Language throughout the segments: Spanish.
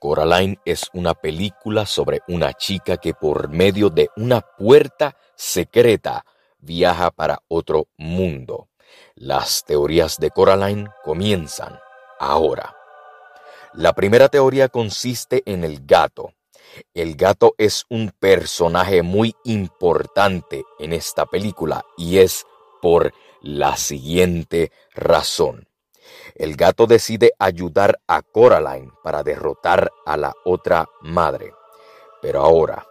Coraline es una película sobre una chica que por medio de una puerta secreta viaja para otro mundo. Las teorías de Coraline comienzan ahora. La primera teoría consiste en el gato. El gato es un personaje muy importante en esta película y es por la siguiente razón. El gato decide ayudar a Coraline para derrotar a la otra madre. Pero ahora,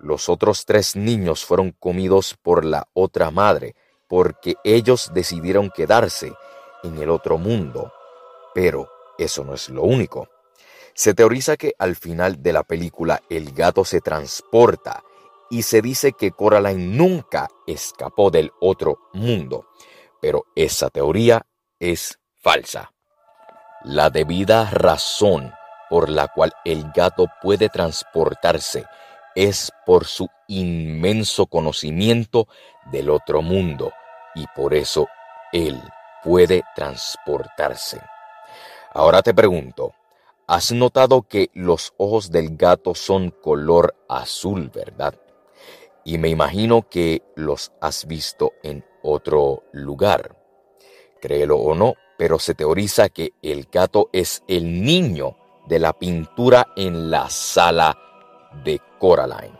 los otros tres niños fueron comidos por la otra madre porque ellos decidieron quedarse en el otro mundo. Pero eso no es lo único. Se teoriza que al final de la película el gato se transporta y se dice que Coraline nunca escapó del otro mundo. Pero esa teoría es falsa. La debida razón por la cual el gato puede transportarse es por su inmenso conocimiento del otro mundo y por eso él puede transportarse. Ahora te pregunto, ¿has notado que los ojos del gato son color azul, verdad? Y me imagino que los has visto en otro lugar. Créelo o no, pero se teoriza que el gato es el niño de la pintura en la sala de Coraline.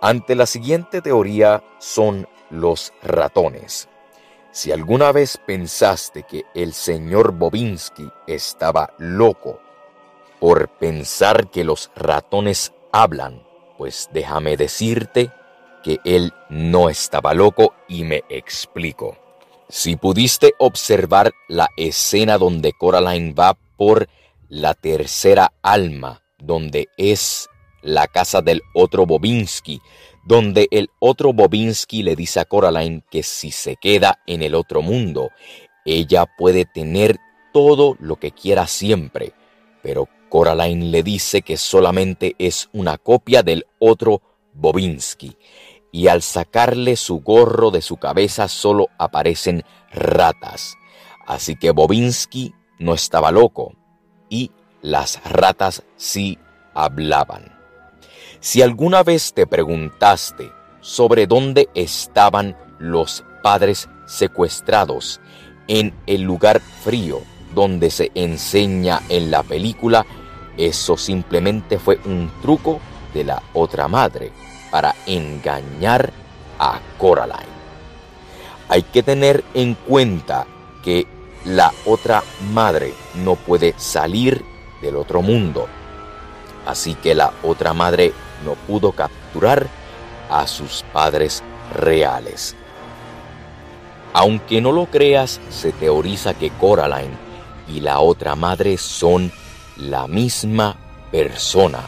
Ante la siguiente teoría son los ratones. Si alguna vez pensaste que el señor Bobinsky estaba loco por pensar que los ratones hablan, pues déjame decirte que él no estaba loco y me explico. Si pudiste observar la escena donde Coraline va por la tercera alma, donde es la casa del otro Bobinsky, donde el otro Bobinsky le dice a Coraline que si se queda en el otro mundo, ella puede tener todo lo que quiera siempre, pero Coraline le dice que solamente es una copia del otro Bobinsky y al sacarle su gorro de su cabeza solo aparecen ratas. Así que Bobinsky no estaba loco y las ratas sí hablaban. Si alguna vez te preguntaste sobre dónde estaban los padres secuestrados en el lugar frío donde se enseña en la película, eso simplemente fue un truco de la otra madre para engañar a Coraline. Hay que tener en cuenta que la otra madre no puede salir del otro mundo. Así que la otra madre no pudo capturar a sus padres reales. Aunque no lo creas, se teoriza que Coraline y la otra madre son la misma persona.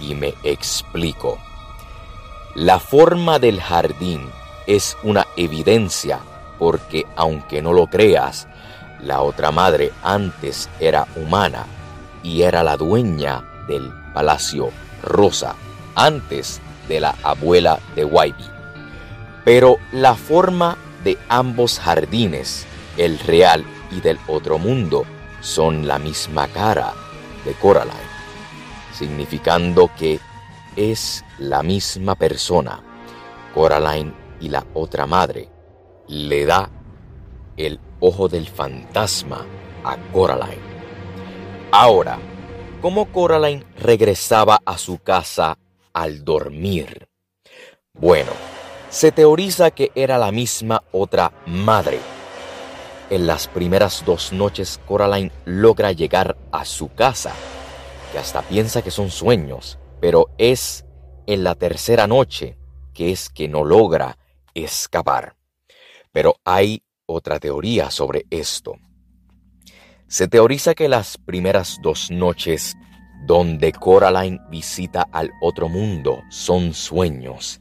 Y me explico. La forma del jardín es una evidencia porque aunque no lo creas, la otra madre antes era humana y era la dueña del palacio rosa antes de la abuela de Wybie. Pero la forma de ambos jardines, el real y del otro mundo, son la misma cara de Coraline, significando que es la misma persona. Coraline y la otra madre le da el ojo del fantasma a Coraline. Ahora, ¿cómo Coraline regresaba a su casa al dormir? Bueno, se teoriza que era la misma otra madre. En las primeras dos noches Coraline logra llegar a su casa, hasta piensa que son sueños, pero es en la tercera noche que es que no logra escapar. Pero hay otra teoría sobre esto. Se teoriza que las primeras dos noches donde Coraline visita al otro mundo son sueños,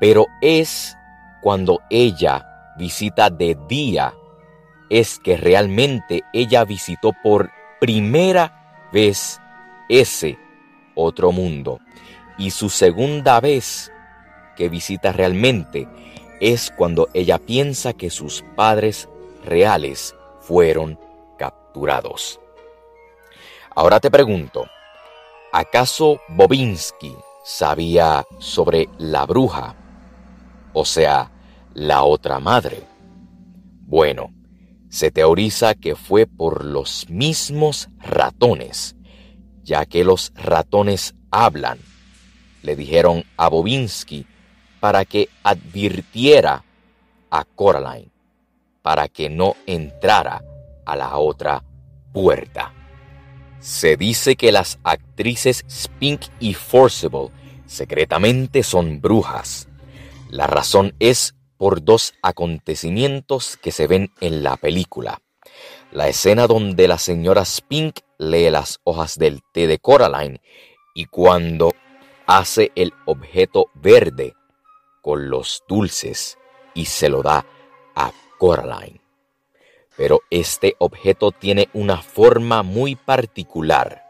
pero es cuando ella visita de día, es que realmente ella visitó por primera vez ese otro mundo. Y su segunda vez que visita realmente es cuando ella piensa que sus padres reales fueron capturados. Ahora te pregunto, ¿acaso Bobinsky sabía sobre la bruja? O sea, la otra madre. Bueno, se teoriza que fue por los mismos ratones, ya que los ratones hablan. Le dijeron a Bobinsky para que advirtiera a Coraline, para que no entrara a la otra puerta. Se dice que las actrices Spink y Forcible secretamente son brujas. La razón es por dos acontecimientos que se ven en la película. La escena donde la señora Spink lee las hojas del té de Coraline y cuando hace el objeto verde con los dulces y se lo da a Coraline pero este objeto tiene una forma muy particular.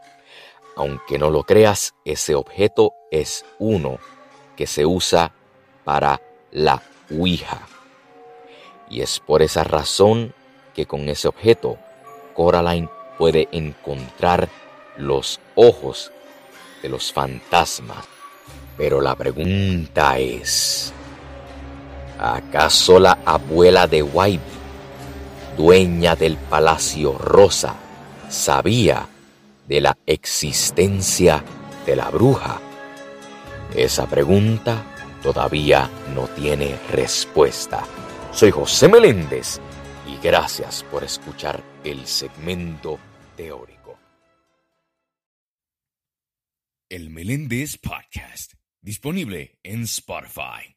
Aunque no lo creas, ese objeto es uno que se usa para la Ouija. Y es por esa razón que con ese objeto Coraline puede encontrar los ojos de los fantasmas. Pero la pregunta es, ¿acaso la abuela de White dueña del Palacio Rosa, sabía de la existencia de la bruja? Esa pregunta todavía no tiene respuesta. Soy José Meléndez y gracias por escuchar el segmento teórico. El Meléndez Podcast, disponible en Spotify.